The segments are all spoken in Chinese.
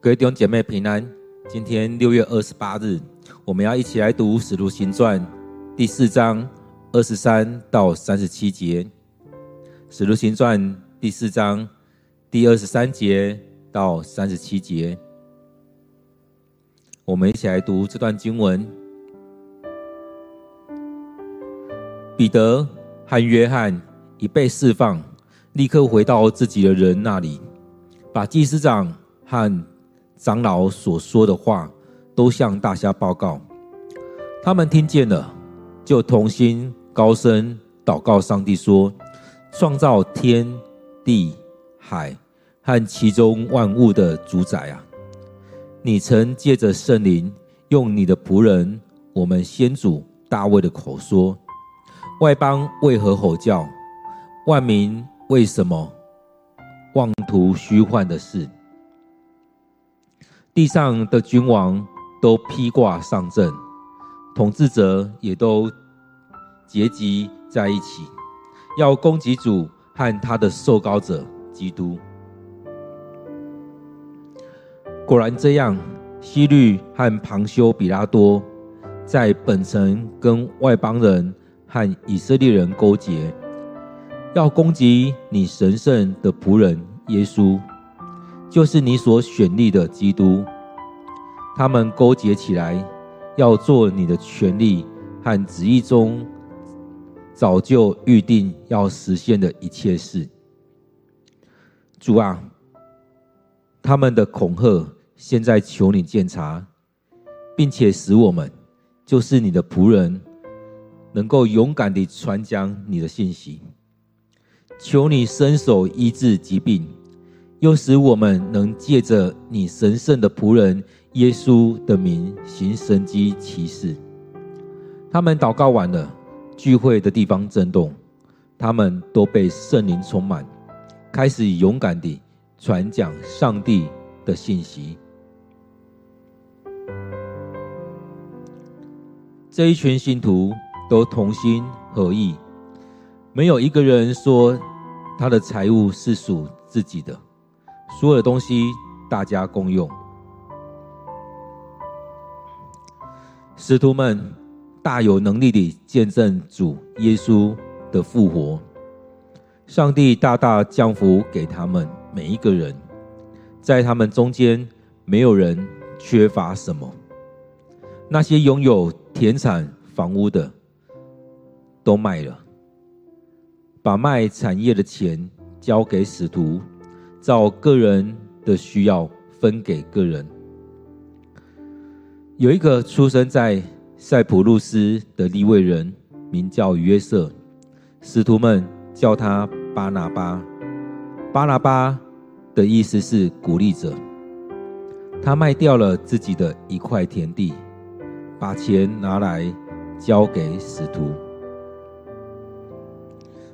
各位弟兄姐妹平安。今天六月二十八日，我们要一起来读《使徒行传》第四章二十三到三十七节。《使徒行传》第四章第二十三节到三十七节，我们一起来读这段经文。彼得和约翰已被释放，立刻回到自己的人那里，把祭司长和长老所说的话都向大家报告。他们听见了，就同心高声祷告上帝说：“创造天地海和其中万物的主宰啊，你曾借着圣灵，用你的仆人我们先祖大卫的口说：外邦为何吼叫？万民为什么？”妄图虚幻的事，地上的君王都披挂上阵，统治者也都结集在一起，要攻击主和他的受膏者基督。果然这样，希律和庞修比拉多在本城跟外邦人和以色列人勾结。要攻击你神圣的仆人耶稣，就是你所选立的基督。他们勾结起来，要做你的权力和旨意中早就预定要实现的一切事。主啊，他们的恐吓，现在求你鉴察，并且使我们，就是你的仆人，能够勇敢地传讲你的信息。求你伸手医治疾病，又使我们能借着你神圣的仆人耶稣的名行神迹奇事。他们祷告完了，聚会的地方震动，他们都被圣灵充满，开始勇敢地传讲上帝的信息。这一群信徒都同心合意。没有一个人说他的财物是属自己的，所有的东西大家共用。使徒们大有能力地见证主耶稣的复活，上帝大大降福给他们每一个人，在他们中间没有人缺乏什么。那些拥有田产房屋的都卖了。把卖产业的钱交给使徒，照个人的需要分给个人。有一个出生在塞浦路斯的利未人，名叫约瑟，使徒们叫他巴拿巴。巴拿巴的意思是鼓励者。他卖掉了自己的一块田地，把钱拿来交给使徒。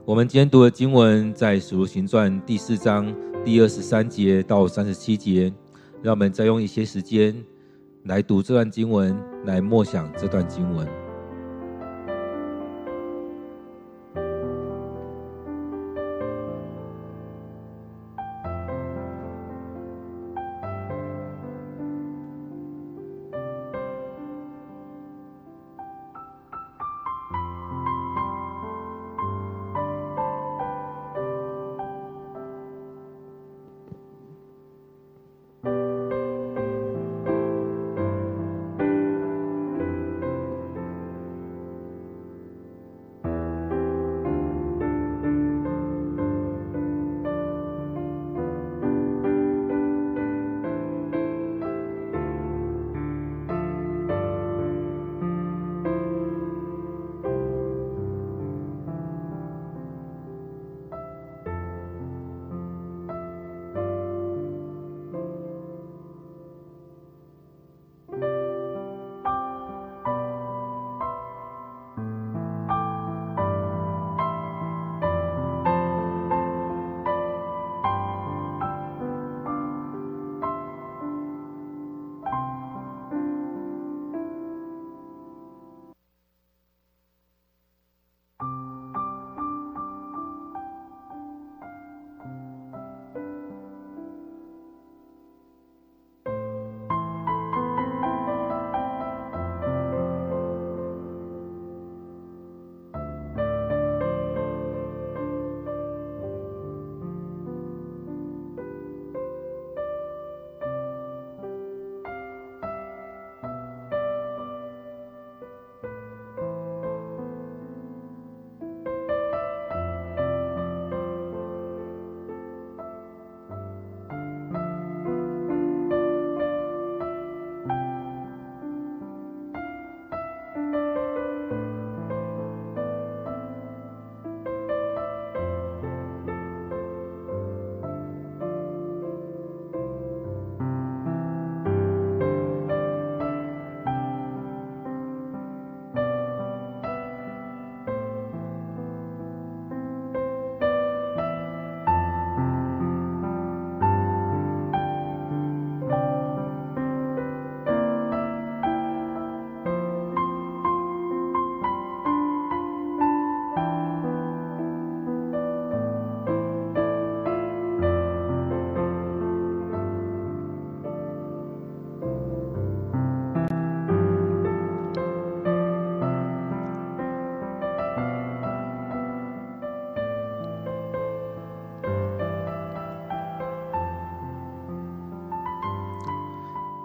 我们今天读的经文在《使徒行传》第四章第二十三节到三十七节，让我们再用一些时间来读这段经文，来默想这段经文。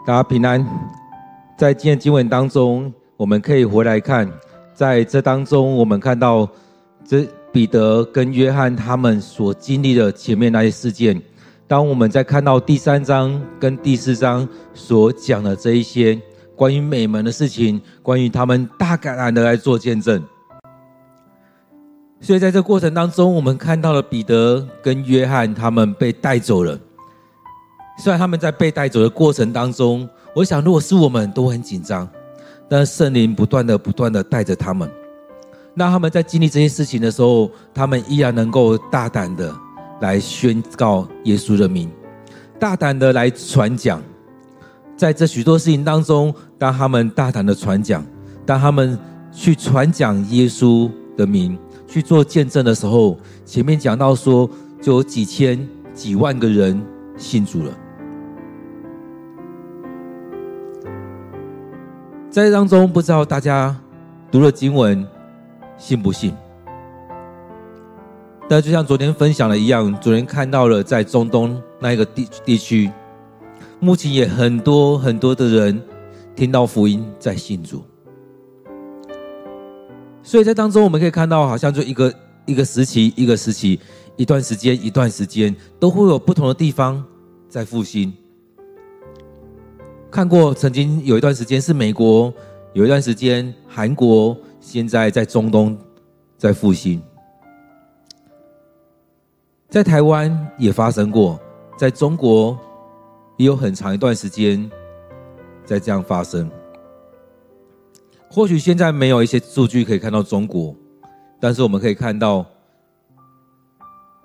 大家平安。在今天经文当中，我们可以回来看，在这当中，我们看到这彼得跟约翰他们所经历的前面那些事件。当我们在看到第三章跟第四章所讲的这一些关于美门的事情，关于他们大胆然的来做见证。所以在这过程当中，我们看到了彼得跟约翰他们被带走了。虽然他们在被带走的过程当中，我想如果是我们都很紧张，但圣灵不断的、不断的带着他们。那他们在经历这些事情的时候，他们依然能够大胆的来宣告耶稣的名，大胆的来传讲。在这许多事情当中，当他们大胆的传讲，当他们去传讲耶稣的名，去做见证的时候，前面讲到说，就有几千、几万个人信主了。在当中，不知道大家读了经文，信不信？但就像昨天分享的一样，昨天看到了在中东那一个地地区，目前也很多很多的人听到福音在信主。所以在当中，我们可以看到，好像就一个一个时期，一个时期，一段时间，一段时间，都会有不同的地方在复兴。看过，曾经有一段时间是美国，有一段时间韩国，现在在中东在复兴，在台湾也发生过，在中国也有很长一段时间在这样发生。或许现在没有一些数据可以看到中国，但是我们可以看到，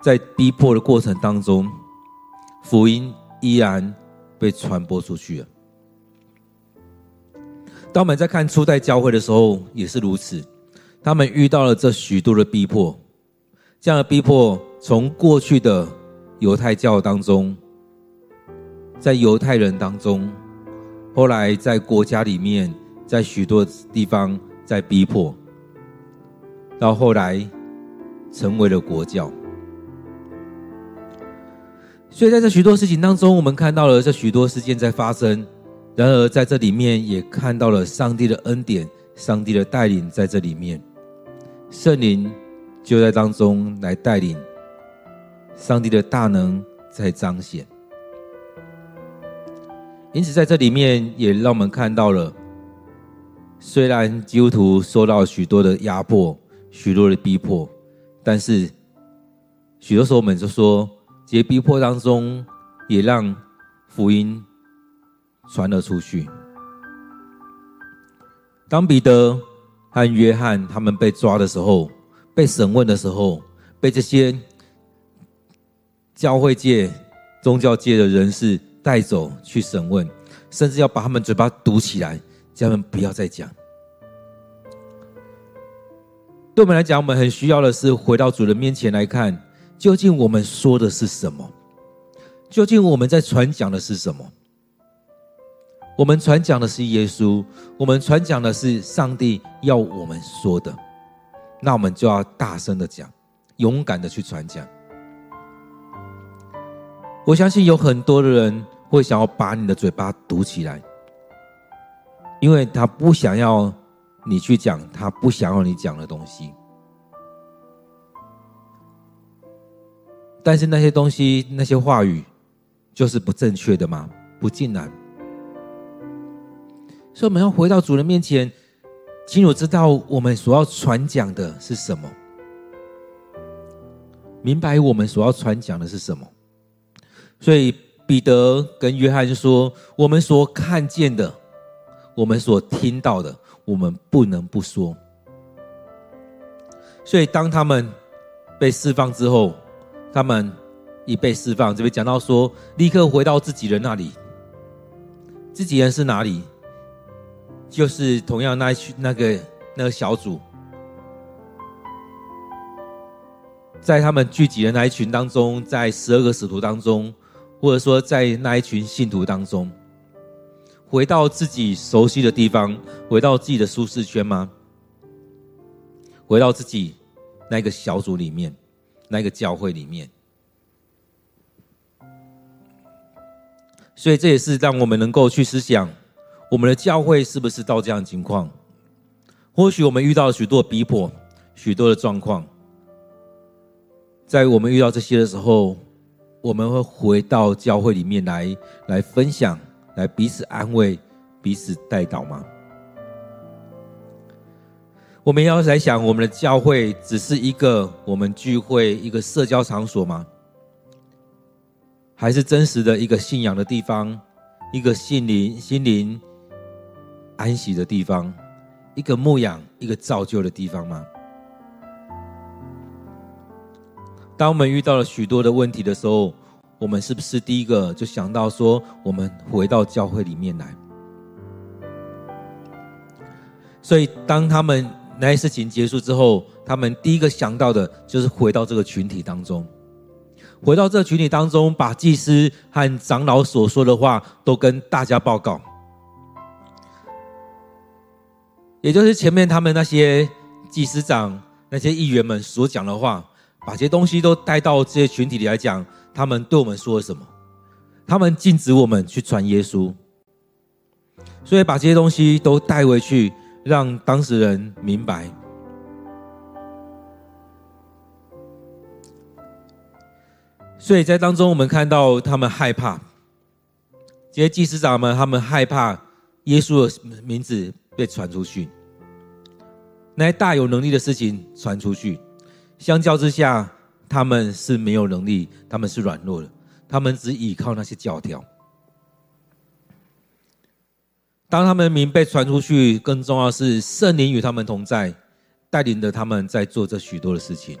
在逼迫的过程当中，福音依然被传播出去了。当我们在看初代教会的时候，也是如此。他们遇到了这许多的逼迫，这样的逼迫从过去的犹太教当中，在犹太人当中，后来在国家里面，在许多地方在逼迫，到后来成为了国教。所以在这许多事情当中，我们看到了这许多事件在发生。然而，在这里面也看到了上帝的恩典，上帝的带领在这里面，圣灵就在当中来带领，上帝的大能在彰显。因此，在这里面也让我们看到了，虽然基督徒受到许多的压迫、许多的逼迫，但是许多时候我们就说，这些逼迫当中也让福音。传了出去。当彼得和约翰他们被抓的时候，被审问的时候，被这些教会界、宗教界的人士带走去审问，甚至要把他们嘴巴堵起来，叫他们不要再讲。对我们来讲，我们很需要的是回到主人面前来看，究竟我们说的是什么？究竟我们在传讲的是什么？我们传讲的是耶稣，我们传讲的是上帝要我们说的，那我们就要大声的讲，勇敢的去传讲。我相信有很多的人会想要把你的嘴巴堵起来，因为他不想要你去讲，他不想要你讲的东西。但是那些东西，那些话语，就是不正确的吗？不尽然。所以我们要回到主人面前，清楚知道我们所要传讲的是什么，明白我们所要传讲的是什么。所以彼得跟约翰说：“我们所看见的，我们所听到的，我们不能不说。”所以当他们被释放之后，他们一被释放，这边讲到说，立刻回到自己人那里。自己人是哪里？就是同样那一群那个那个小组，在他们聚集的那一群当中，在十二个使徒当中，或者说在那一群信徒当中，回到自己熟悉的地方，回到自己的舒适圈吗？回到自己那个小组里面，那个教会里面。所以这也是让我们能够去思想，我们的教会是不是到这样的情况？或许我们遇到了许多逼迫，许多的状况，在我们遇到这些的时候，我们会回到教会里面来，来分享，来彼此安慰，彼此代祷吗？我们要来想，我们的教会只是一个我们聚会、一个社交场所吗？还是真实的一个信仰的地方，一个心灵心灵安息的地方，一个牧养、一个造就的地方吗？当我们遇到了许多的问题的时候，我们是不是第一个就想到说，我们回到教会里面来？所以，当他们那些事情结束之后，他们第一个想到的就是回到这个群体当中，回到这个群体当中，把祭司和长老所说的话都跟大家报告，也就是前面他们那些祭司长、那些议员们所讲的话，把这些东西都带到这些群体里来讲，他们对我们说了什么？他们禁止我们去传耶稣，所以把这些东西都带回去。让当事人明白，所以在当中，我们看到他们害怕，这些祭司长们，他们害怕耶稣的名字被传出去，那些大有能力的事情传出去，相较之下，他们是没有能力，他们是软弱的，他们只依靠那些教条。当他们的名被传出去，更重要是圣灵与他们同在，带领着他们在做这许多的事情。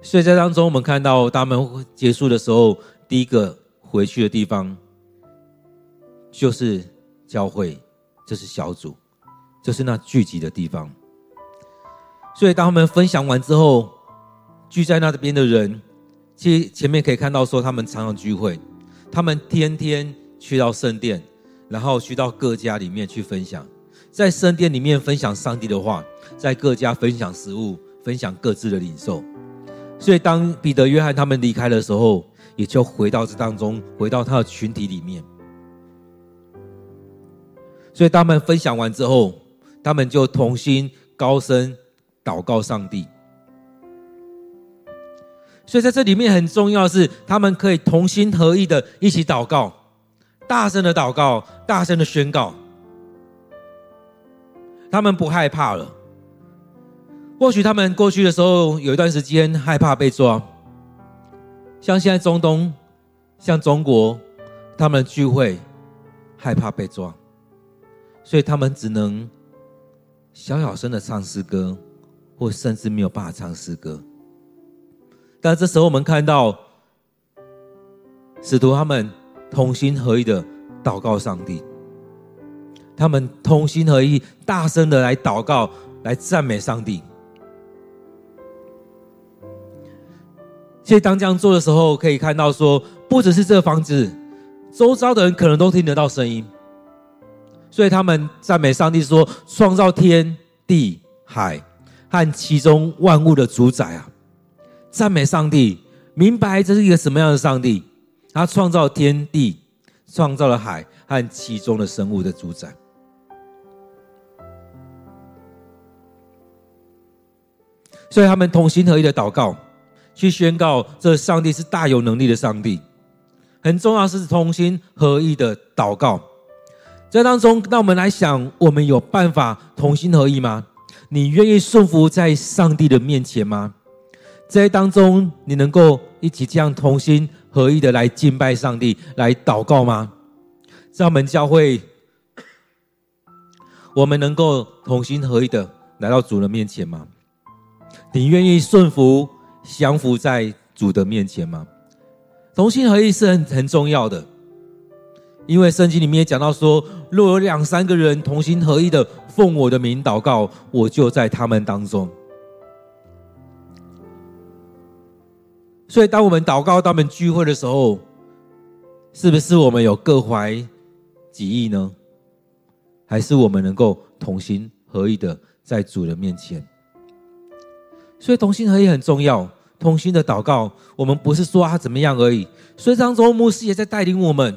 所以在当中，我们看到他们结束的时候，第一个回去的地方就是教会，就是小组，就是那聚集的地方。所以当他们分享完之后，聚在那边的人。其实前面可以看到说，他们常常聚会，他们天天去到圣殿，然后去到各家里面去分享，在圣殿里面分享上帝的话，在各家分享食物，分享各自的领受。所以当彼得、约翰他们离开的时候，也就回到这当中，回到他的群体里面。所以他们分享完之后，他们就同心高声祷告上帝。所以在这里面很重要的是，他们可以同心合意的一起祷告，大声的祷告，大声的宣告。他们不害怕了。或许他们过去的时候有一段时间害怕被抓，像现在中东，像中国，他们聚会害怕被抓，所以他们只能小小声的唱诗歌，或甚至没有办法唱诗歌。但这时候，我们看到使徒他们同心合意的祷告上帝，他们同心合意、大声的来祷告、来赞美上帝。所以，当这样做的时候，可以看到说，不只是这个房子，周遭的人可能都听得到声音。所以，他们赞美上帝说：“创造天地海和其中万物的主宰啊！”赞美上帝，明白这是一个什么样的上帝？他创造天地，创造了海和其中的生物的主宰。所以他们同心合意的祷告，去宣告这上帝是大有能力的上帝。很重要是同心合意的祷告。在当中，让我们来想：我们有办法同心合意吗？你愿意顺服在上帝的面前吗？在当中，你能够一起这样同心合意的来敬拜上帝，来祷告吗？在我们教会，我们能够同心合意的来到主的面前吗？你愿意顺服、降服在主的面前吗？同心合意是很很重要的，因为圣经里面也讲到说，若有两三个人同心合意的奉我的名祷告，我就在他们当中。所以，当我们祷告、当我们聚会的时候，是不是我们有各怀己意呢？还是我们能够同心合意的在主的面前？所以，同心合意很重要。同心的祷告，我们不是说他怎么样而已。所以当中牧师也在带领我们，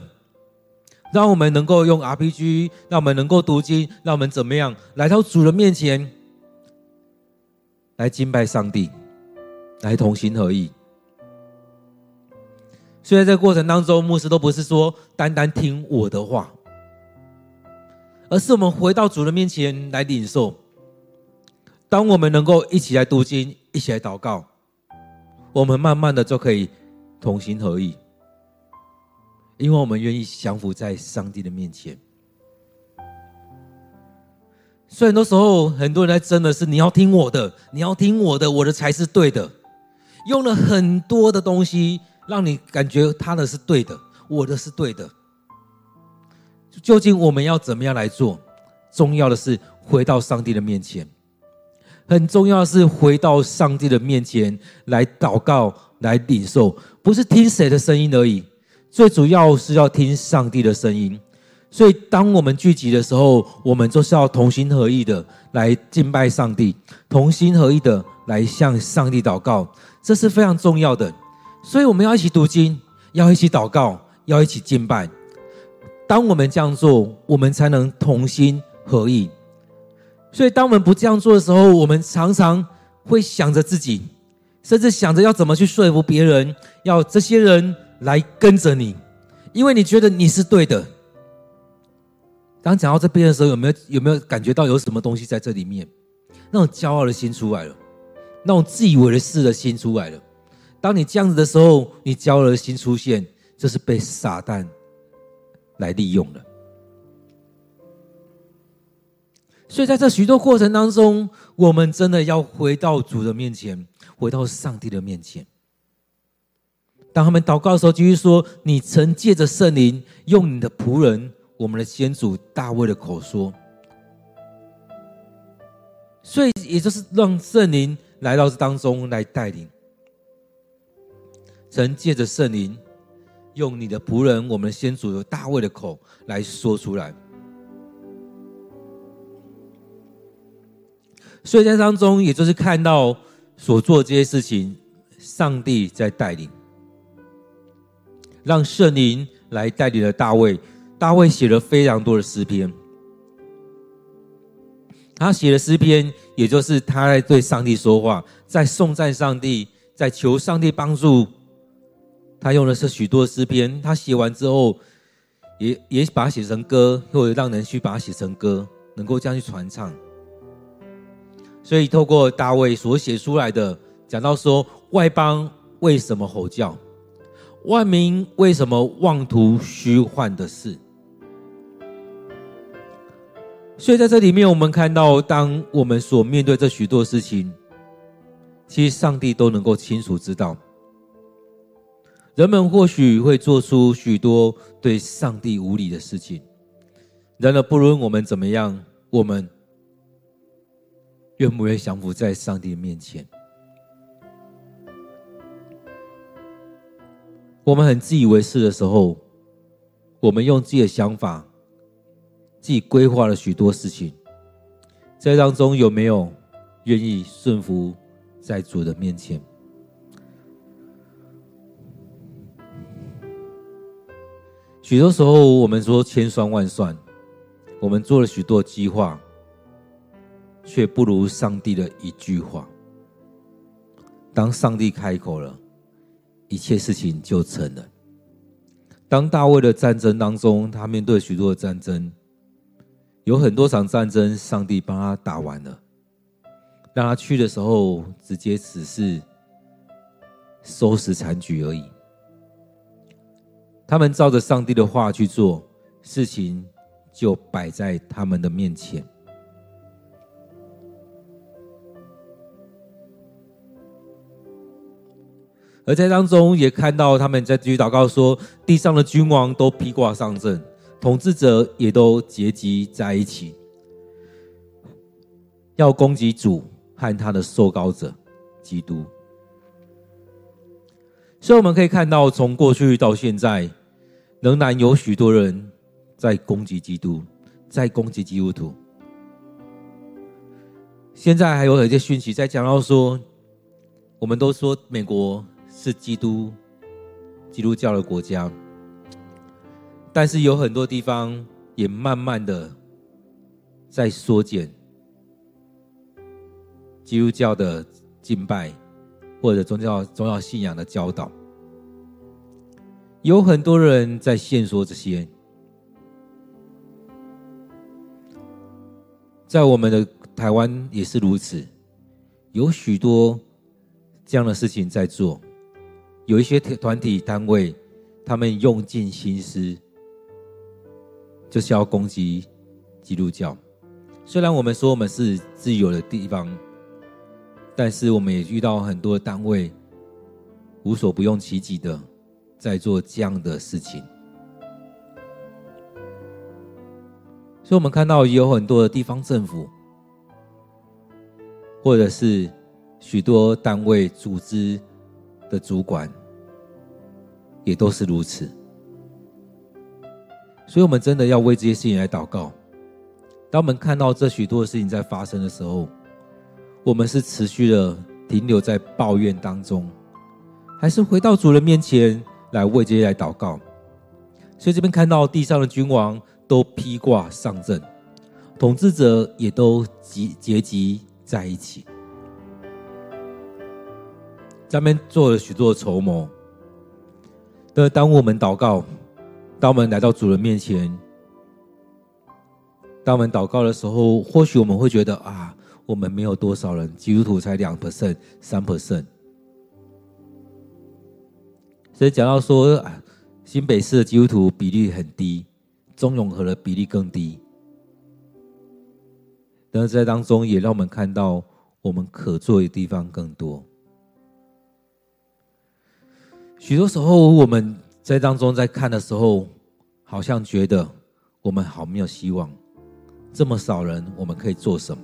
让我们能够用 RPG，让我们能够读经，让我们怎么样来到主的面前，来敬拜上帝，来同心合意。所以在这个过程当中，牧师都不是说单单听我的话，而是我们回到主的面前来领受。当我们能够一起来读经，一起来祷告。我们慢慢的就可以同心合意，因为我们愿意降服在上帝的面前。所以很多时候，很多人在争的是你要听我的，你要听我的，我的才是对的。用了很多的东西，让你感觉他的是对的，我的是对的。究竟我们要怎么样来做？重要的是回到上帝的面前。很重要的是回到上帝的面前来祷告、来领受，不是听谁的声音而已。最主要是要听上帝的声音。所以，当我们聚集的时候，我们就是要同心合意的来敬拜上帝，同心合意的来向上帝祷告，这是非常重要的。所以，我们要一起读经，要一起祷告，要一起敬拜。当我们这样做，我们才能同心合意。所以，当我们不这样做的时候，我们常常会想着自己，甚至想着要怎么去说服别人，要这些人来跟着你，因为你觉得你是对的。当讲到这边的时候，有没有有没有感觉到有什么东西在这里面？那种骄傲的心出来了，那种自以为的事的心出来了。当你这样子的时候，你骄傲的心出现，就是被撒旦来利用了。所以，在这许多过程当中，我们真的要回到主的面前，回到上帝的面前。当他们祷告的时候，继续说：“你曾借着圣灵，用你的仆人，我们的先祖大卫的口说。”所以，也就是让圣灵来到这当中来带领。曾借着圣灵，用你的仆人，我们的先祖的大卫的口来说出来。所以在当中，也就是看到所做这些事情，上帝在带领，让圣灵来带领了大卫。大卫写了非常多的诗篇，他写的诗篇，也就是他在对上帝说话，在颂赞上帝，在求上帝帮助。他用的是许多诗篇，他写完之后，也也把它写成歌，或者让人去把它写成歌，能够这样去传唱。所以，透过大卫所写出来的，讲到说，外邦为什么吼叫，万民为什么妄图虚幻的事。所以，在这里面，我们看到，当我们所面对这许多事情，其实上帝都能够清楚知道。人们或许会做出许多对上帝无礼的事情，然而，不论我们怎么样，我们。愿不愿意降服在上帝面前？我们很自以为是的时候，我们用自己的想法、自己规划了许多事情，在当中有没有愿意顺服在主的面前？许多时候，我们说千算万算，我们做了许多计划。却不如上帝的一句话。当上帝开口了，一切事情就成了。当大卫的战争当中，他面对许多的战争，有很多场战争，上帝帮他打完了。让他去的时候，直接只是收拾残局而已。他们照着上帝的话去做，事情就摆在他们的面前。而在当中也看到他们在继续祷告说：“地上的君王都披挂上阵，统治者也都结集在一起，要攻击主和他的受膏者基督。”所以我们可以看到，从过去到现在，仍然有许多人在攻击基督，在攻击基督徒。现在还有一些讯息在讲到说。我们都说美国是基督基督教的国家，但是有很多地方也慢慢的在缩减基督教的敬拜或者宗教宗教信仰的教导，有很多人在限缩这些，在我们的台湾也是如此，有许多。这样的事情在做，有一些团体单位，他们用尽心思，就是要攻击基督教。虽然我们说我们是自由的地方，但是我们也遇到很多单位无所不用其极的在做这样的事情。所以，我们看到有很多的地方政府，或者是。许多单位、组织的主管也都是如此，所以，我们真的要为这些事情来祷告。当我们看到这许多的事情在发生的时候，我们是持续的停留在抱怨当中，还是回到主人面前来为这些来祷告？所以，这边看到地上的君王都披挂上阵，统治者也都集结集在一起。上面做了许多的筹谋，但当我们祷告，当我们来到主人面前，当我们祷告的时候，或许我们会觉得啊，我们没有多少人，基督徒才两 percent、三 percent。所以讲到说，新北市的基督徒比例很低，中永和的比例更低。但是在当中，也让我们看到我们可做的地方更多。许多时候，我们在当中在看的时候，好像觉得我们好没有希望。这么少人，我们可以做什么？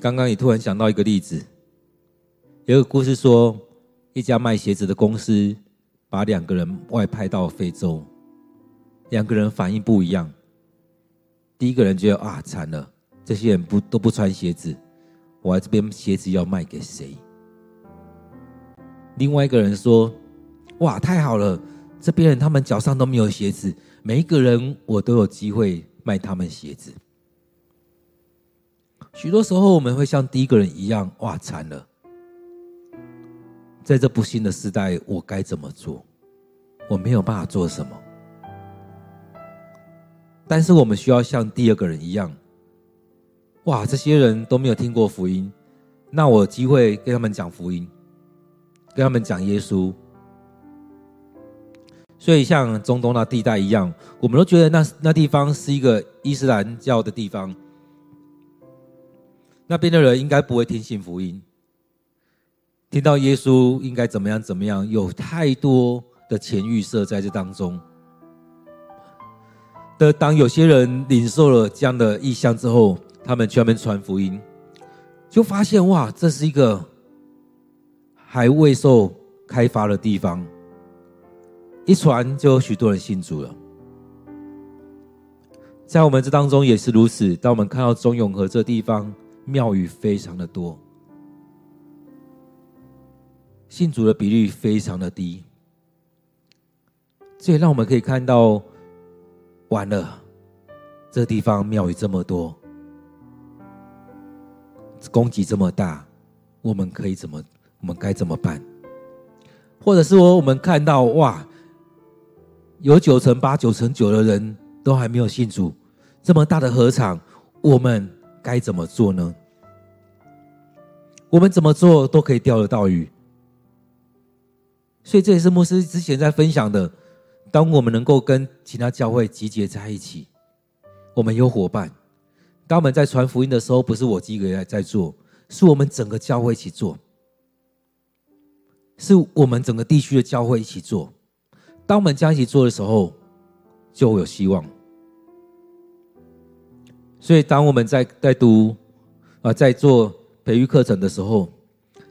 刚刚也突然想到一个例子，有个故事说，一家卖鞋子的公司把两个人外派到非洲，两个人反应不一样。第一个人觉得啊，惨了，这些人不都不穿鞋子，我来这边鞋子要卖给谁？另外一个人说：“哇，太好了！这边人他们脚上都没有鞋子，每一个人我都有机会卖他们鞋子。”许多时候我们会像第一个人一样：“哇，惨了！在这不幸的时代，我该怎么做？我没有办法做什么。”但是我们需要像第二个人一样：“哇，这些人都没有听过福音，那我有机会跟他们讲福音。”跟他们讲耶稣，所以像中东那地带一样，我们都觉得那那地方是一个伊斯兰教的地方，那边的人应该不会听信福音，听到耶稣应该怎么样怎么样，有太多的前预设在这当中。的当有些人领受了这样的异象之后，他们去那边传福音，就发现哇，这是一个。还未受开发的地方，一传就有许多人信主了。在我们这当中也是如此。当我们看到中永和这地方庙宇非常的多，信主的比例非常的低，这也让我们可以看到，完了，这地方庙宇这么多，供给这么大，我们可以怎么？我们该怎么办？或者是说，我们看到哇，有九成八、九成九的人都还没有信主，这么大的合场，我们该怎么做呢？我们怎么做都可以钓得到鱼。所以这也是牧师之前在分享的：当我们能够跟其他教会集结在一起，我们有伙伴；当我们在传福音的时候，不是我一个人在做，是我们整个教会一起做。是我们整个地区的教会一起做。当我们这样一起做的时候，就会有希望。所以，当我们在在读啊，在做培育课程的时候，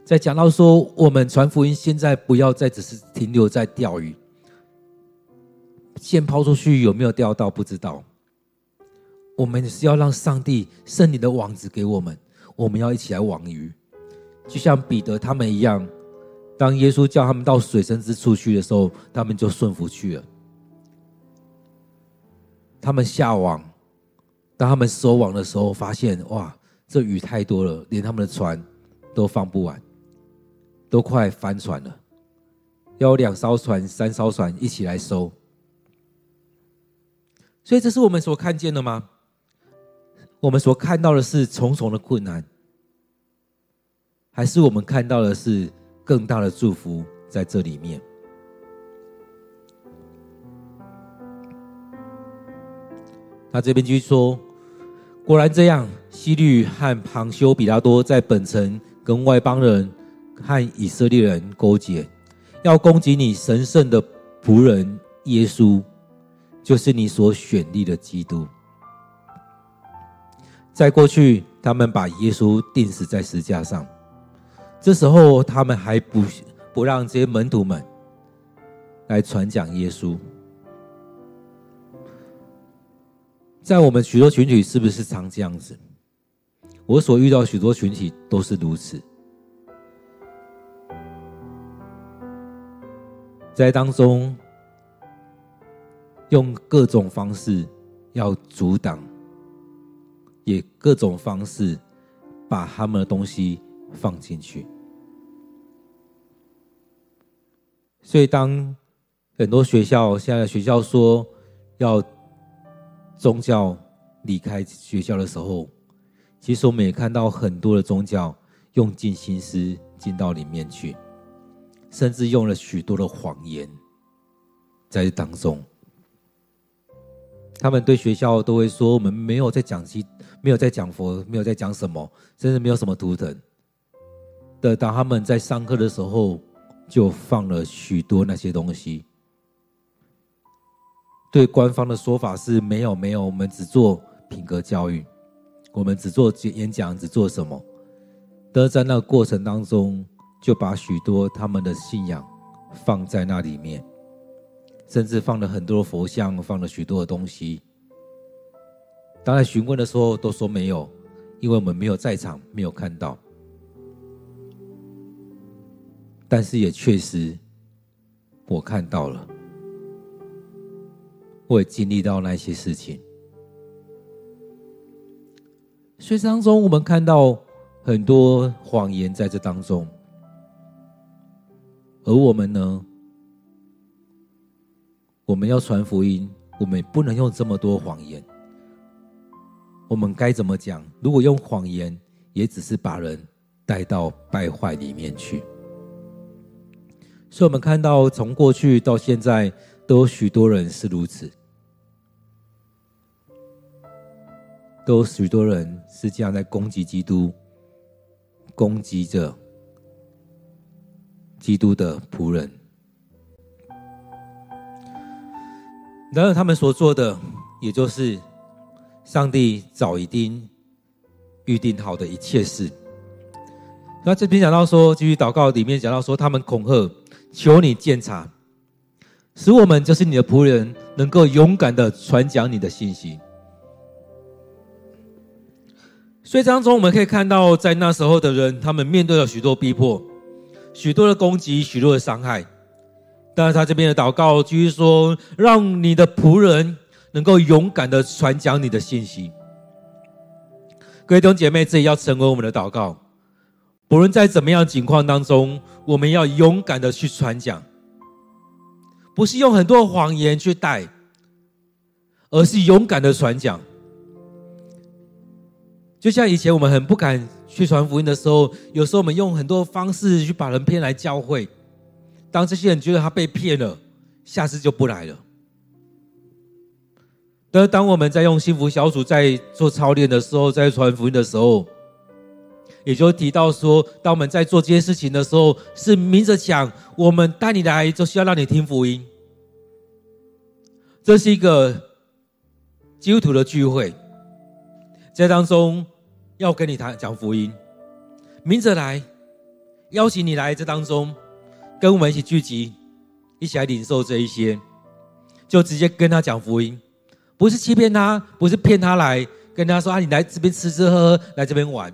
在讲到说，我们传福音，现在不要再只是停留在钓鱼，线抛出去有没有钓到不知道。我们是要让上帝圣灵的网子给我们，我们要一起来网鱼，就像彼得他们一样。当耶稣叫他们到水深之处去的时候，他们就顺服去了。他们下网，当他们收网的时候，发现哇，这鱼太多了，连他们的船都放不完，都快翻船了。要两艘船、三艘船一起来收。所以，这是我们所看见的吗？我们所看到的是重重的困难，还是我们看到的是更大的祝福在这里面？他这边继续说：“果然这样，希律和庞修比拉多在本城跟外邦人和以色列人勾结，要攻击你神圣的仆人耶稣。”就是你所选立的基督。在过去，他们把耶稣钉死在石架上，这时候他们还不不让这些门徒们来传讲耶稣。在我们许多群体，是不是常这样子？我所遇到许多群体都是如此，在当中。用各种方式要阻挡，也各种方式把他们的东西放进去。所以，当很多学校现在学校说要宗教离开学校的时候，其实我们也看到很多的宗教用尽心思进到里面去，甚至用了许多的谎言在当中。他们对学校都会说：“我们没有在讲经，没有在讲佛，没有在讲什么，甚至没有什么图腾。”的，当他们在上课的时候，就放了许多那些东西。对官方的说法是：“没有，没有，我们只做品格教育，我们只做演讲，只做什么？”但在那过程当中，就把许多他们的信仰放在那里面。甚至放了很多佛像，放了许多的东西。当在询问的时候，都说没有，因为我们没有在场，没有看到。但是也确实，我看到了，我也经历到那些事情。所以当中，我们看到很多谎言在这当中，而我们呢？我们要传福音，我们不能用这么多谎言。我们该怎么讲？如果用谎言，也只是把人带到败坏里面去。所以，我们看到从过去到现在，都有许多人是如此，都有许多人是这样在攻击基督，攻击着基督的仆人。然而，他们所做的，也就是上帝早已经预定好的一切事。那这边讲到说，继续祷告里面讲到说，他们恐吓，求你鉴察，使我们就是你的仆人，能够勇敢的传讲你的信息。所以当中我们可以看到，在那时候的人，他们面对了许多逼迫，许多的攻击，许多的伤害。但是他这边的祷告继续说：“让你的仆人能够勇敢的传讲你的信息。”各位弟兄姐妹，这也要成为我们的祷告。不论在怎么样情况当中，我们要勇敢的去传讲，不是用很多谎言去带，而是勇敢的传讲。就像以前我们很不敢去传福音的时候，有时候我们用很多方式去把人骗来教会。当这些人觉得他被骗了，下次就不来了。但是当我们在用幸福小组在做操练的时候，在传福音的时候，也就提到说，当我们在做这些事情的时候，是明着讲，我们带你来就是要让你听福音。这是一个基督徒的聚会，在当中要跟你谈讲福音，明着来，邀请你来这当中。跟我们一起聚集，一起来领受这一些，就直接跟他讲福音，不是欺骗他，不是骗他来跟他说啊，你来这边吃吃喝喝，来这边玩，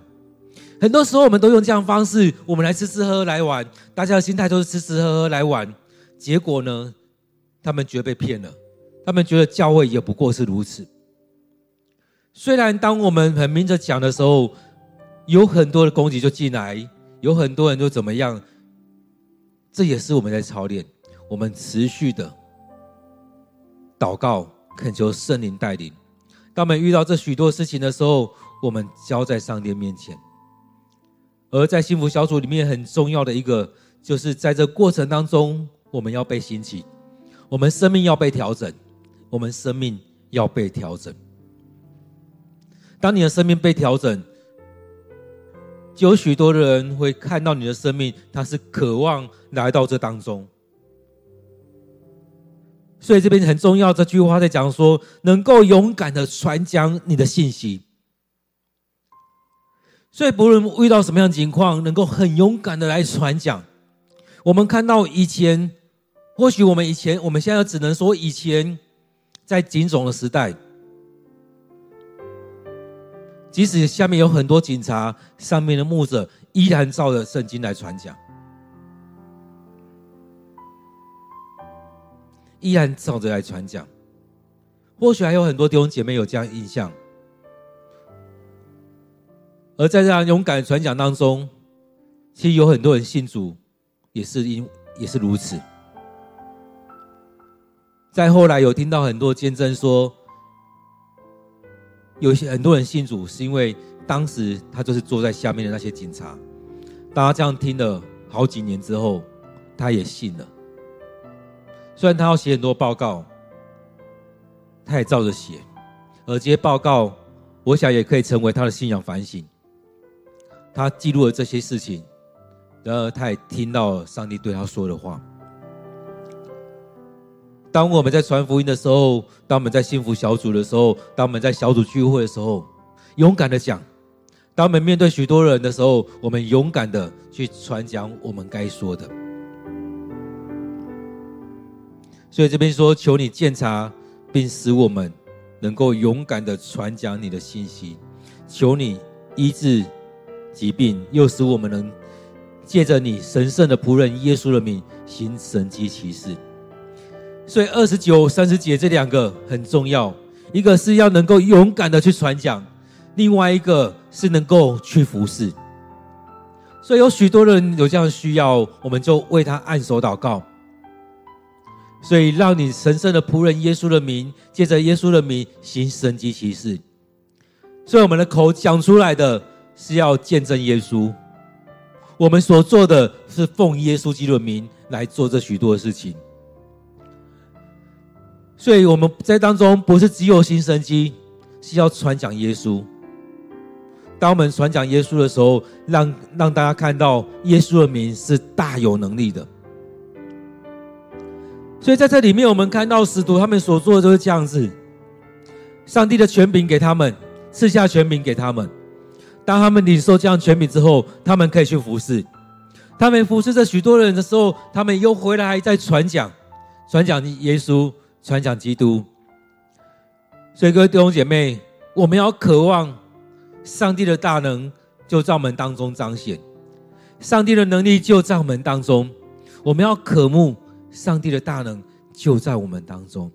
很多时候我们都用这样方式，我们来吃吃喝喝来玩，大家的心态都是吃吃喝喝来玩。结果呢，他们觉得被骗了，他们觉得教会也不过是如此。虽然当我们很明着讲的时候，有很多的攻击就进来，有很多人就怎么样，这也是我们在操练，我们持续的祷告，恳求圣灵带领。当我们遇到这许多事情的时候，我们交在上帝面前。而在幸福小组里面，很重要的一个，就是在这过程当中，我们要被兴起，我们生命要被调整，我们生命要被调整。当你的生命被调整，就有许多的人会看到你的生命，他是渴望来到这当中。所以这边很重要，这句话在讲说，能够勇敢的传讲你的信息。所以不论遇到什么样的情况，能够很勇敢的来传讲。我们看到以前，或许我们以前，我们现在只能说以前，在警总的时代。即使下面有很多警察，上面的牧者依然照着圣经来传讲，依然照着来传讲。或许还有很多弟兄姐妹有这样印象，而在这样勇敢的传讲当中，其实有很多人信主，也是因也是如此。再后来有听到很多见证说。有些很多人信主，是因为当时他就是坐在下面的那些警察。当他这样听了好几年之后，他也信了。虽然他要写很多报告，他也照着写，而这些报告，我想也可以成为他的信仰反省。他记录了这些事情，然而他也听到上帝对他说的话。当我们在传福音的时候，当我们在幸福小组的时候，当我们在小组聚会的时候，勇敢的讲；当我们面对许多人的时候，我们勇敢的去传讲我们该说的。所以这边说，求你鉴察，并使我们能够勇敢的传讲你的信息；求你医治疾病，又使我们能借着你神圣的仆人耶稣的名行神迹奇事。所以二十九、三十节这两个很重要，一个是要能够勇敢的去传讲，另外一个是能够去服侍。所以有许多人有这样的需要，我们就为他按手祷告。所以让你神圣的仆人耶稣的名，借着耶稣的名行神迹奇事。所以我们的口讲出来的是要见证耶稣，我们所做的是奉耶稣基督的名来做这许多的事情。所以我们在当中不是只有新生机，是要传讲耶稣。当我们传讲耶稣的时候，让让大家看到耶稣的名是大有能力的。所以在这里面，我们看到使徒他们所做的就是这样子。上帝的权柄给他们，赐下权柄给他们。当他们领受这样权柄之后，他们可以去服侍。他们服侍着许多人的时候，他们又回来再传讲，传讲耶稣。传讲基督，所以各位弟兄姐妹，我们要渴望上帝的大能就在我们当中彰显，上帝的能力就在我们当中，我们要渴慕上帝的大能就在我们当中，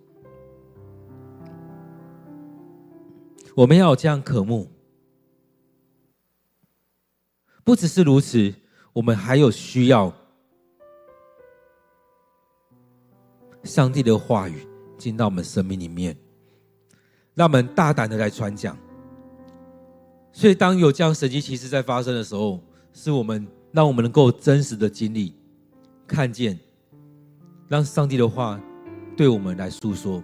我们要这样渴慕。不只是如此，我们还有需要上帝的话语。进到我们生命里面，让我们大胆的来传讲。所以，当有这样神迹奇事在发生的时候，是我们让我们能够真实的经历、看见，让上帝的话对我们来诉说。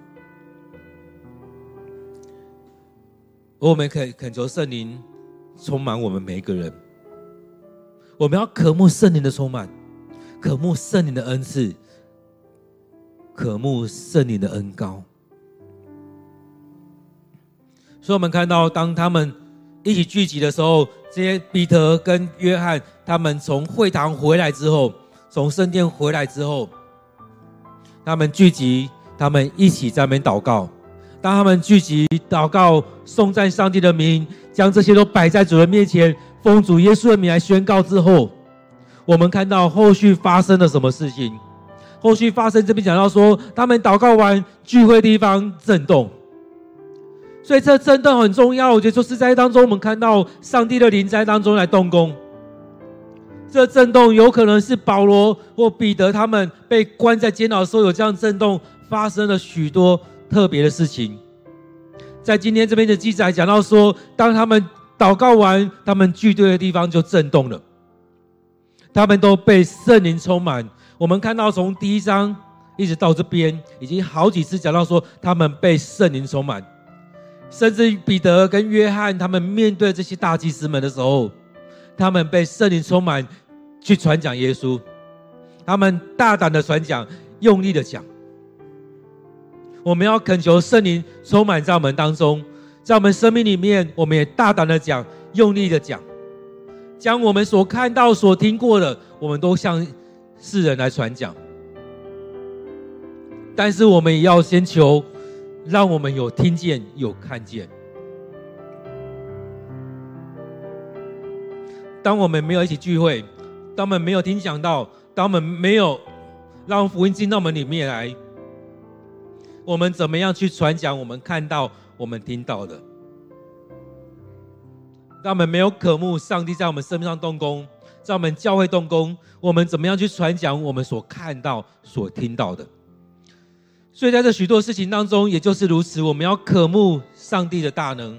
而我们可以恳求圣灵充满我们每一个人。我们要渴慕圣灵的充满，渴慕圣灵的恩赐。渴慕圣灵的恩膏，所以我们看到，当他们一起聚集的时候，这些彼得跟约翰他们从会堂回来之后，从圣殿回来之后，他们聚集，他们一起在那边祷告。当他们聚集祷告，颂赞上帝的名，将这些都摆在主人面前，奉主耶稣的名来宣告之后，我们看到后续发生了什么事情？后续发生这边讲到说，他们祷告完聚会地方震动，所以这震动很重要。我觉得就是在当中，我们看到上帝的灵在当中来动工。这震动有可能是保罗或彼得他们被关在监牢的时候有这样震动，发生了许多特别的事情。在今天这边的记载讲到说，当他们祷告完，他们聚会的地方就震动了，他们都被圣灵充满。我们看到从第一章一直到这边，已经好几次讲到说，他们被圣灵充满，甚至彼得跟约翰他们面对这些大祭司们的时候，他们被圣灵充满。去传讲耶稣，他们大胆的传讲，用力的讲。我们要恳求圣灵充满在我们当中，在我们生命里面，我们也大胆的讲，用力的讲，将我们所看到、所听过的，我们都向世人来传讲。但是我们也要先求，让我们有听见、有看见。当我们没有一起聚会，当我们没有听讲到，当我们没有让福音进到我们里面来，我们怎么样去传讲我们看到、我们听到的？当我们没有渴慕上帝在我们生命上动工，在我们教会动工，我们怎么样去传讲我们所看到、所听到的？所以在这许多事情当中，也就是如此，我们要渴慕上帝的大能，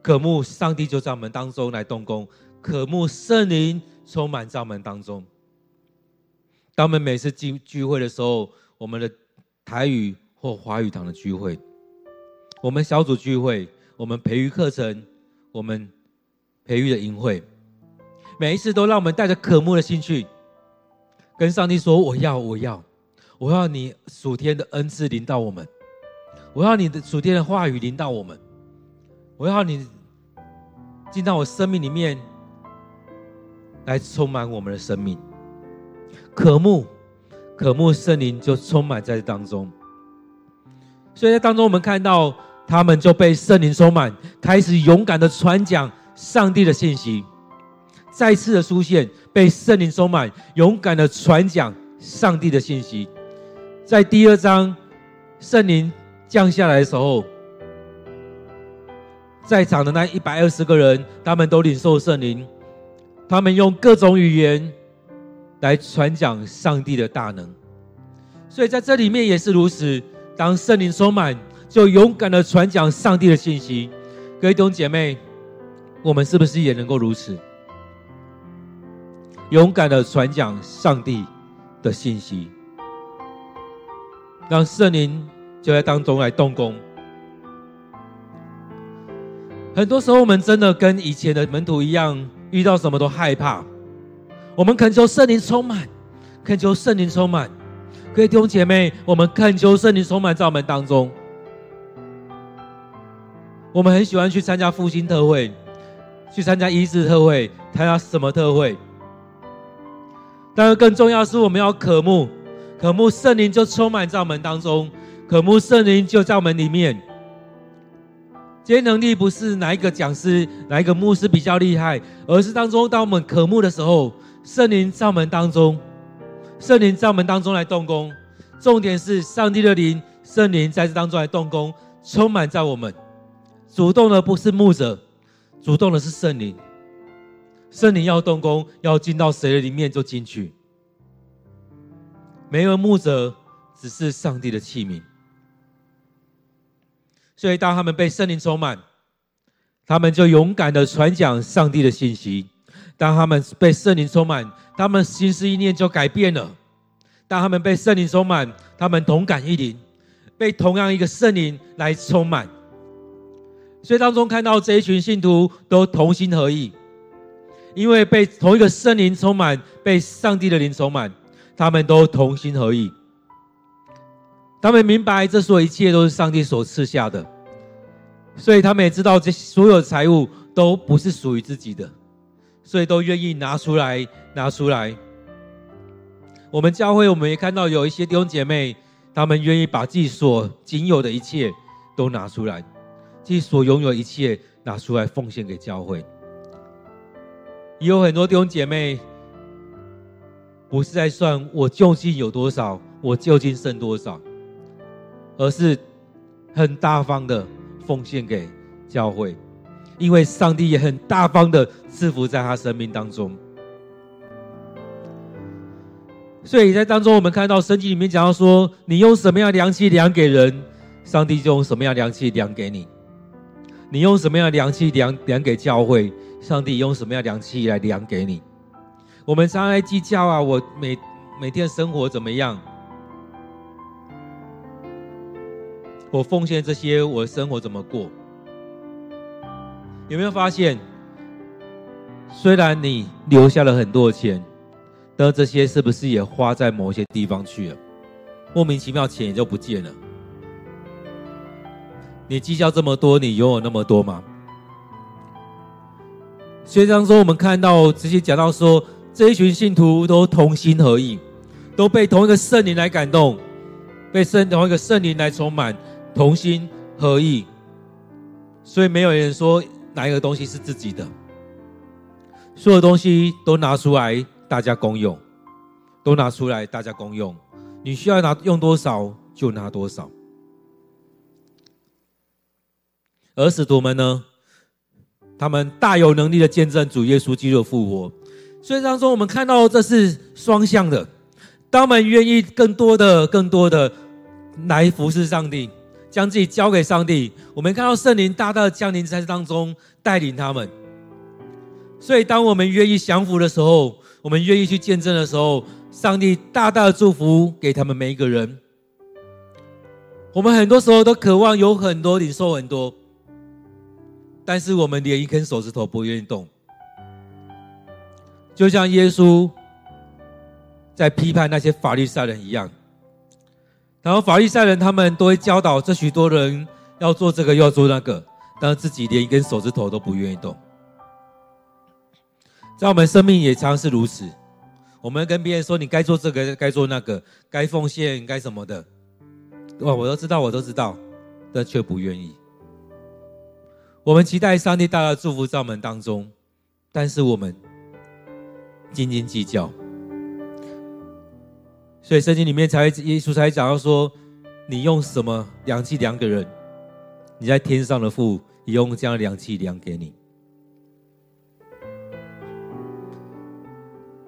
渴慕上帝就在我们当中来动工，渴慕圣灵。充满在我们当中。当我们每次聚聚会的时候，我们的台语或华语堂的聚会，我们小组聚会，我们培育课程，我们培育的营会，每一次都让我们带着渴慕的心去，跟上帝说：“我要，我要，我要你属天的恩赐临到我们，我要你的属天的话语临到我们，我要你进到我生命里面。”来充满我们的生命，渴慕，渴慕圣灵就充满在当中。所以在当中，我们看到他们就被圣灵充满，开始勇敢的传讲上帝的信息。再次的出现，被圣灵充满，勇敢的传讲上帝的信息。在第二章，圣灵降下来的时候，在场的那一百二十个人，他们都领受圣灵。他们用各种语言来传讲上帝的大能，所以在这里面也是如此。当圣灵充满，就勇敢的传讲上帝的信息。各位弟兄姐妹，我们是不是也能够如此，勇敢的传讲上帝的信息，让圣灵就在当中来动工？很多时候，我们真的跟以前的门徒一样。遇到什么都害怕，我们恳求圣灵充满，恳求圣灵充满。各位弟兄姐妹，我们恳求圣灵充满在我们当中。我们很喜欢去参加复兴特会，去参加医治特会，参加什么特会？但是更重要是，我们要渴慕，渴慕圣灵就充满在我们当中，渴慕圣灵就在我们里面。这些能力不是哪一个讲师、哪一个牧师比较厉害，而是当中当我们渴慕的时候，圣灵在我们当中，圣灵在我们当中来动工。重点是上帝的灵，圣灵在这当中来动工，充满在我们。主动的不是牧者，主动的是圣灵。圣灵要动工，要进到谁的里面就进去。没有牧者，只是上帝的器皿。所以，当他们被圣灵充满，他们就勇敢的传讲上帝的信息。当他们被圣灵充满，他们心思意念就改变了。当他们被圣灵充满，他们同感一灵，被同样一个圣灵来充满。所以当中看到这一群信徒都同心合意，因为被同一个圣灵充满，被上帝的灵充满，他们都同心合意。他们明白，这所有一切都是上帝所赐下的，所以他们也知道，这所有财物都不是属于自己的，所以都愿意拿出来，拿出来。我们教会，我们也看到有一些弟兄姐妹，他们愿意把自己所仅有的一切都拿出来，己所拥有一切拿出来奉献给教会。也有很多弟兄姐妹，不是在算我究竟有多少，我究竟剩多少，而是很大方的奉献给教会，因为上帝也很大方的赐福在他生命当中。所以在当中，我们看到圣经里面讲到说，你用什么样的量器量给人，上帝就用什么样的量器量给你。你用什么样的量器量量给教会，上帝用什么样的量器来量给你。我们常来计较啊，我每每天生活怎么样？我奉献这些，我的生活怎么过？有没有发现，虽然你留下了很多钱，但这些是不是也花在某些地方去了？莫名其妙，钱也就不见了。你计较这么多，你拥有那么多吗？所以当中我们看到直接讲到说，这一群信徒都同心合意，都被同一个圣灵来感动，被圣同一个圣灵来充满，同心合意。所以没有人说哪一个东西是自己的，所有东西都拿出来大家公用，都拿出来大家公用。你需要拿用多少就拿多少。而使徒们呢，他们大有能力的见证主耶稣基督的复活。所以当中我们看到这是双向的。当我们愿意更多的、更多的来服侍上帝，将自己交给上帝，我们看到圣灵大大的降临在当中，带领他们。所以当我们愿意降服的时候，我们愿意去见证的时候，上帝大大的祝福给他们每一个人。我们很多时候都渴望有很多领受很多。但是我们连一根手指头不愿意动，就像耶稣在批判那些法利赛人一样。然后法利赛人他们都会教导这许多人要做这个要做那个，但是自己连一根手指头都不愿意动。在我们生命也常是如此，我们跟别人说你该做这个该做那个该奉献该什么的，哇，我都知道我都知道，但却不愿意。我们期待上帝大大的祝福在我们当中，但是我们斤斤计较，所以圣经里面才耶稣才讲到说：你用什么量器量给人，你在天上的父也用这样的量器量给你。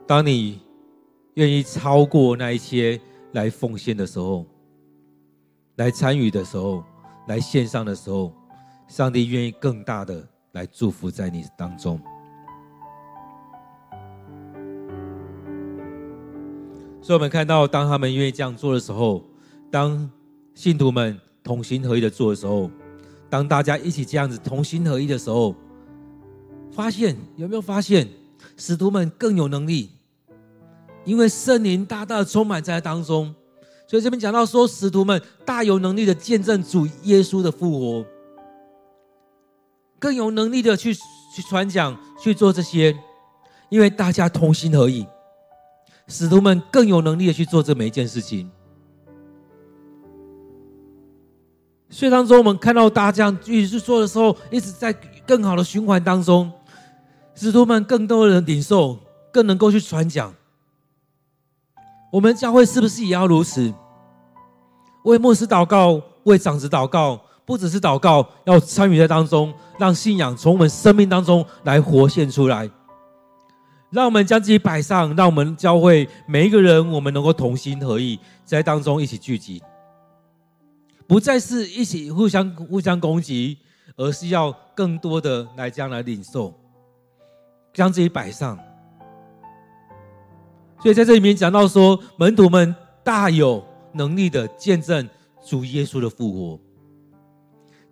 当你愿意超过那一些来奉献的时候，来参与的时候，来献上的时候。上帝愿意更大的来祝福在你当中，所以我们看到，当他们愿意这样做的时候，当信徒们同心合意的做的时候，当大家一起这样子同心合意的时候，发现有没有发现，使徒们更有能力，因为圣灵大大的充满在当中，所以这边讲到说，使徒们大有能力的见证主耶稣的复活。更有能力的去去传讲，去做这些，因为大家同心合意，使徒们更有能力的去做这每一件事情。所以当中，我们看到大家这样一直去做的时候，一直在更好的循环当中，使徒们更多的人领受，更能够去传讲。我们教会是不是也要如此？为牧师祷告，为长子祷告。不只是祷告，要参与在当中，让信仰从我们生命当中来活现出来。让我们将自己摆上，让我们教会每一个人，我们能够同心合意，在当中一起聚集，不再是一起互相互相攻击，而是要更多的来这样来领受，将自己摆上。所以在这里面讲到说，门徒们大有能力的见证主耶稣的复活。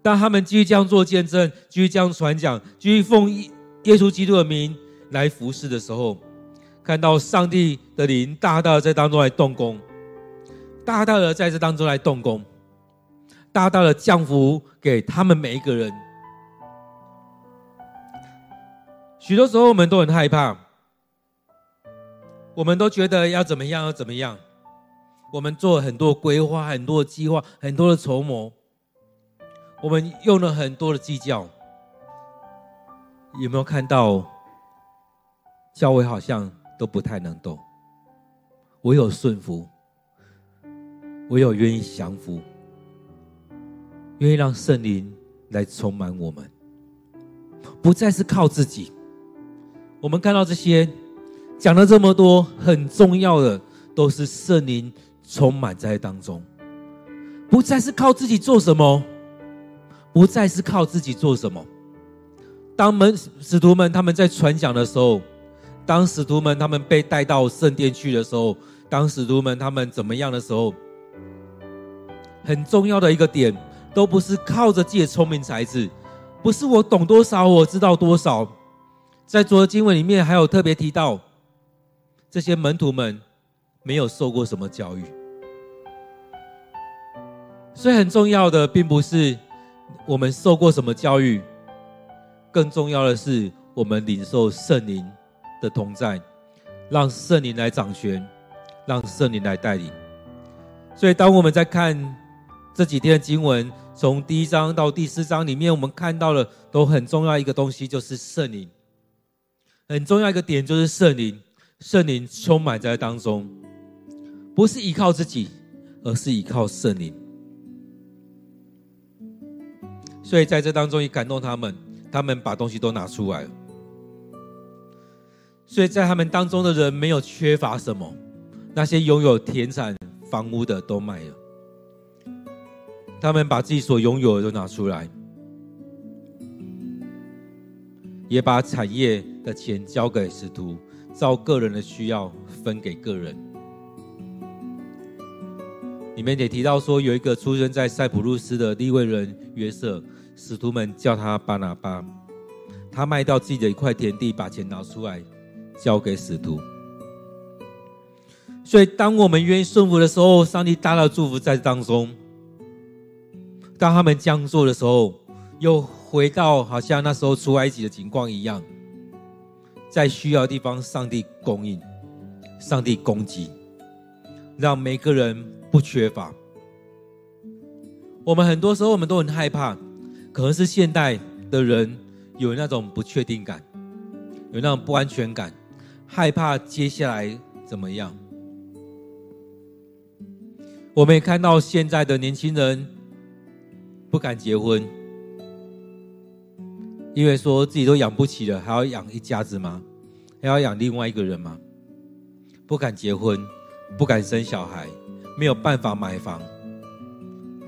当他们继续这样做见证，继续这样传讲，继续奉耶稣基督的名来服侍的时候，看到上帝的灵大大的在当中来动工，大大的在这当中来动工，大大的降福给他们每一个人。许多时候我们都很害怕，我们都觉得要怎么样要怎么样，我们做很多规划、很多计划、很多的筹谋。我们用了很多的计较，有没有看到教会好像都不太能动。唯有顺服，唯有愿意降服，愿意让圣灵来充满我们，不再是靠自己。我们看到这些讲了这么多，很重要的都是圣灵充满在当中，不再是靠自己做什么，不再是靠自己做什么。当门使徒们他们在传讲的时候。当使徒们他们被带到圣殿去的时候，当使徒们他们怎么样的时候，很重要的一个点，都不是靠着自己的聪明才智，不是我懂多少，我知道多少。在昨天经文里面还有特别提到，这些门徒们没有受过什么教育，所以很重要的并不是我们受过什么教育，更重要的是我们领受圣灵的同在，让圣灵来掌权，让圣灵来带领。所以，当我们在看这几天的经文，从第一章到第四章里面，我们看到了都很重要一个东西，就是圣灵。很重要一个点就是圣灵，圣灵充满在当中，不是依靠自己，而是依靠圣灵。所以在这当中也感动他们，他们把东西都拿出来了。所以在他们当中的人没有缺乏什么，那些拥有田产、房屋的都卖了，他们把自己所拥有的都拿出来，也把产业的钱交给使徒，照个人的需要分给个人。里面也提到说，有一个出生在塞浦路斯的利未人约瑟，使徒们叫他巴拿巴，他卖掉自己的一块田地，把钱拿出来。交给使徒，所以当我们愿意顺服的时候，上帝大大祝福在当中。当他们这样做的时候，又回到好像那时候出埃及的情况一样，在需要的地方，上帝供应，上帝供给，让每个人不缺乏。我们很多时候我们都很害怕，可能是现代的人有那种不确定感，有那种不安全感。害怕接下来怎么样？我们也看到现在的年轻人不敢结婚，因为说自己都养不起了，还要养一家子吗？还要养另外一个人吗？不敢结婚，不敢生小孩，没有办法买房，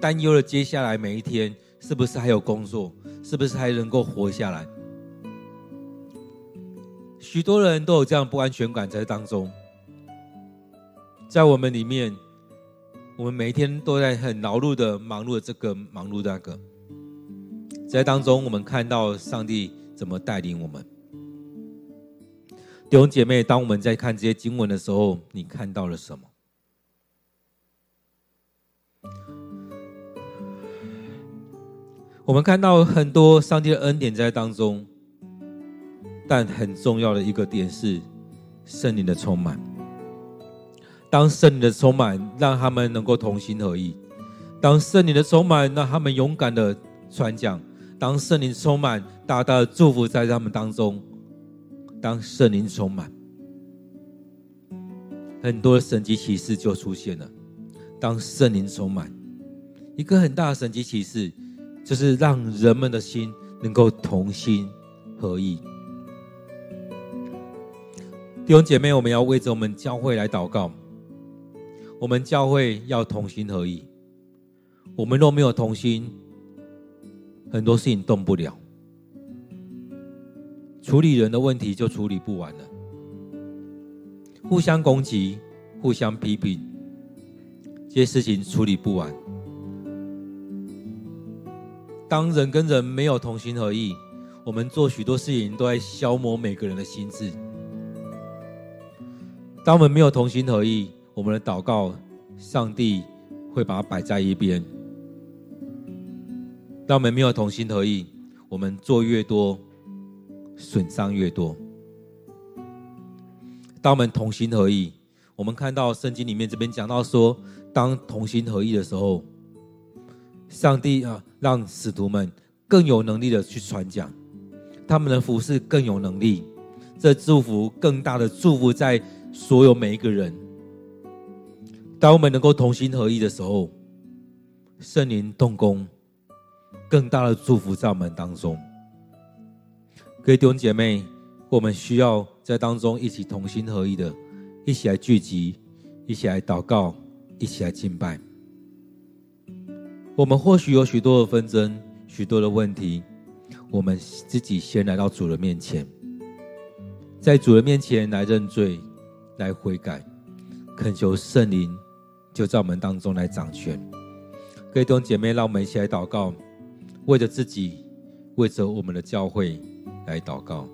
担忧了接下来每一天是不是还有工作，是不是还能够活下来？许多人都有这样不安全感在当中，在我们里面，我们每一天都在很劳碌的忙碌的这个忙碌的那个，在当中我们看到上帝怎么带领我们。弟兄姐妹，当我们在看这些经文的时候，你看到了什么？我们看到很多上帝的恩典在当中。但很重要的一个点是，圣灵的充满。当圣灵的充满，让他们能够同心合意；当圣灵的充满，让他们勇敢的传讲；当圣灵充满，大大的祝福在他们当中。当圣灵充满，很多神迹奇事就出现了。当圣灵充满，一个很大的神迹奇事，就是让人们的心能够同心合意。弟兄姐妹，我们要为着我们教会来祷告。我们教会要同心合意。我们若没有同心，很多事情动不了。处理人的问题就处理不完了。互相攻击、互相批评，这些事情处理不完。当人跟人没有同心合意，我们做许多事情都在消磨每个人的心智。当我们没有同心合意，我们的祷告，上帝会把它摆在一边。当我们没有同心合意，我们做越多，损伤越多。当我们同心合意，我们看到圣经里面这边讲到说，当同心合意的时候，上帝啊，让使徒们更有能力的去传讲，他们的服事更有能力。这祝福更大的祝福在所有每一个人。当我们能够同心合意的时候，圣灵动工，更大的祝福在我们当中。各位弟兄姐妹，我们需要在当中一起同心合意的，一起来聚集，一起来祷告，一起来敬拜。我们或许有许多的纷争，许多的问题，我们自己先来到主的面前，在主的面前来认罪，来悔改，恳求圣灵就在我们当中来掌权。各位弟兄姐妹，让我们一起来祷告，为着自己，为着我们的教会来祷告。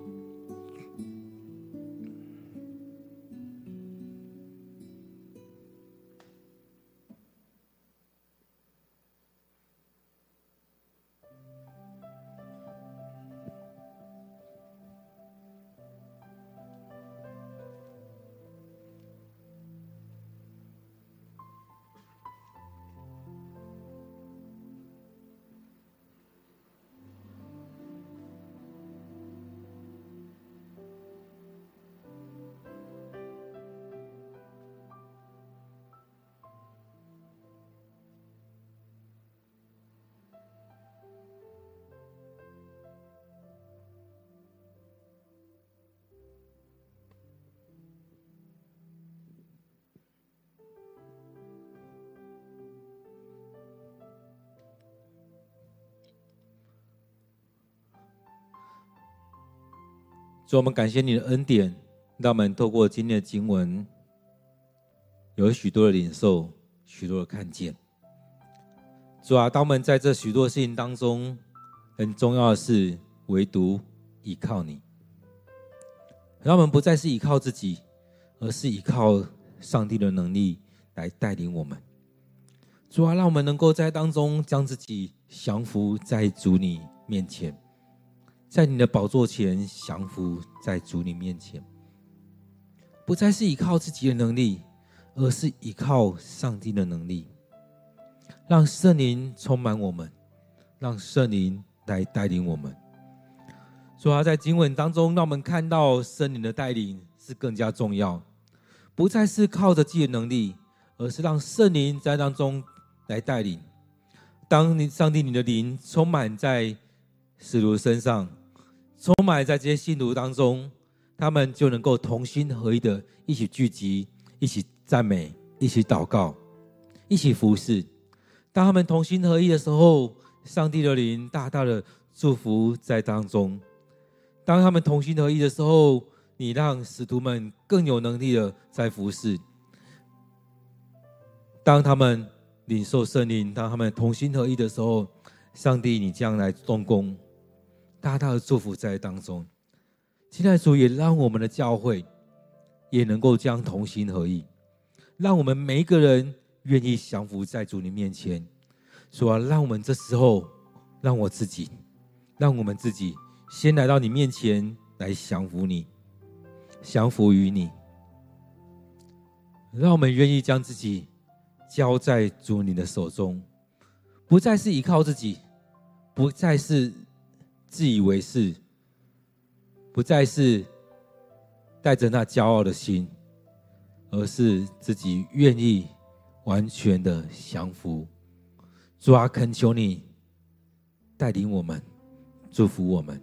主，我们感谢你的恩典，让我们透过今天的经文，有许多的领受，许多的看见。主啊，当我们在这许多事情当中，很重要的是唯独依靠你，让我们不再是依靠自己，而是依靠上帝的能力来带领我们。主啊，让我们能够在当中将自己降服在主你面前。在你的宝座前降服在主你面前，不再是依靠自己的能力，而是依靠上帝的能力。让圣灵充满我们，让圣灵来带领我们。主啊，在经文当中，让我们看到圣灵的带领是更加重要，不再是靠着自己的能力，而是让圣灵在当中来带领。当你上帝你的灵充满在使徒身上。充满在这些信徒当中，他们就能够同心合一的一起聚集，一起赞美，一起祷告，一起服侍。当他们同心合一的时候，上帝的灵大大的祝福在当中。当他们同心合一的时候，你让使徒们更有能力的在服侍。当他们领受圣灵，当他们同心合一的时候，上帝，你将来动工。大大的祝福在当中，亲爱的主也让我们的教会也能够将同心合意，让我们每一个人愿意降服在主你面前。主啊，让我们这时候，让我自己，让我们自己先来到你面前来降服你，降服于你。让我们愿意将自己交在主你的手中，不再是依靠自己，不再是。自以为是，不再是带着那骄傲的心，而是自己愿意完全的降服。主啊，恳求你带领我们，祝福我们。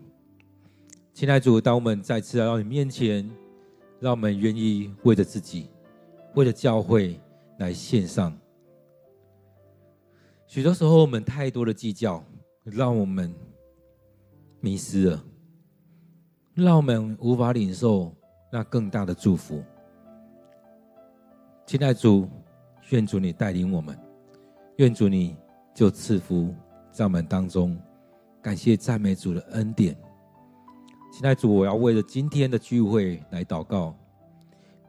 亲爱的主，当我们再次来到你面前，让我们愿意为着自己，为了教会来献上。许多时候，我们太多的计较，让我们。迷失了，让我们无法领受那更大的祝福。亲爱的主，愿主你带领我们，愿主你就赐福在我们当中。感谢赞美主的恩典。亲爱的主，我要为了今天的聚会来祷告。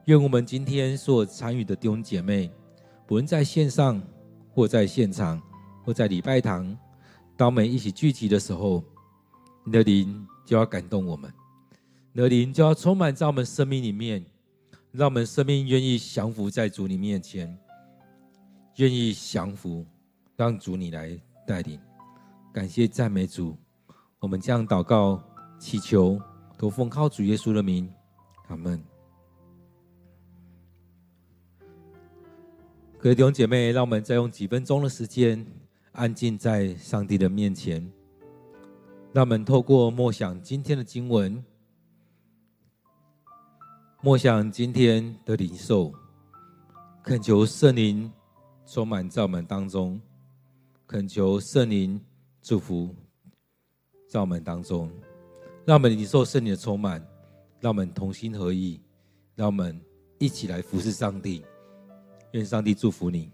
愿我们今天所参与的弟兄姐妹，不论在线上或在现场或在礼拜堂，当我们一起聚集的时候。你的灵就要感动我们，你的灵就要充满在我们生命里面，让我们生命愿意降服在主你面前，愿意降服，让主你来带领。感谢赞美主，我们将祷告祈求，都奉靠主耶稣的名，阿门。各位弟兄姐妹，让我们再用几分钟的时间，安静在上帝的面前。让我们透过默想今天的经文，默想今天的灵受，恳求圣灵充满在我们当中，恳求圣灵祝福在我们当中，让我们领受圣灵的充满，让我们同心合意，让我们一起来服侍上帝。愿上帝祝福你。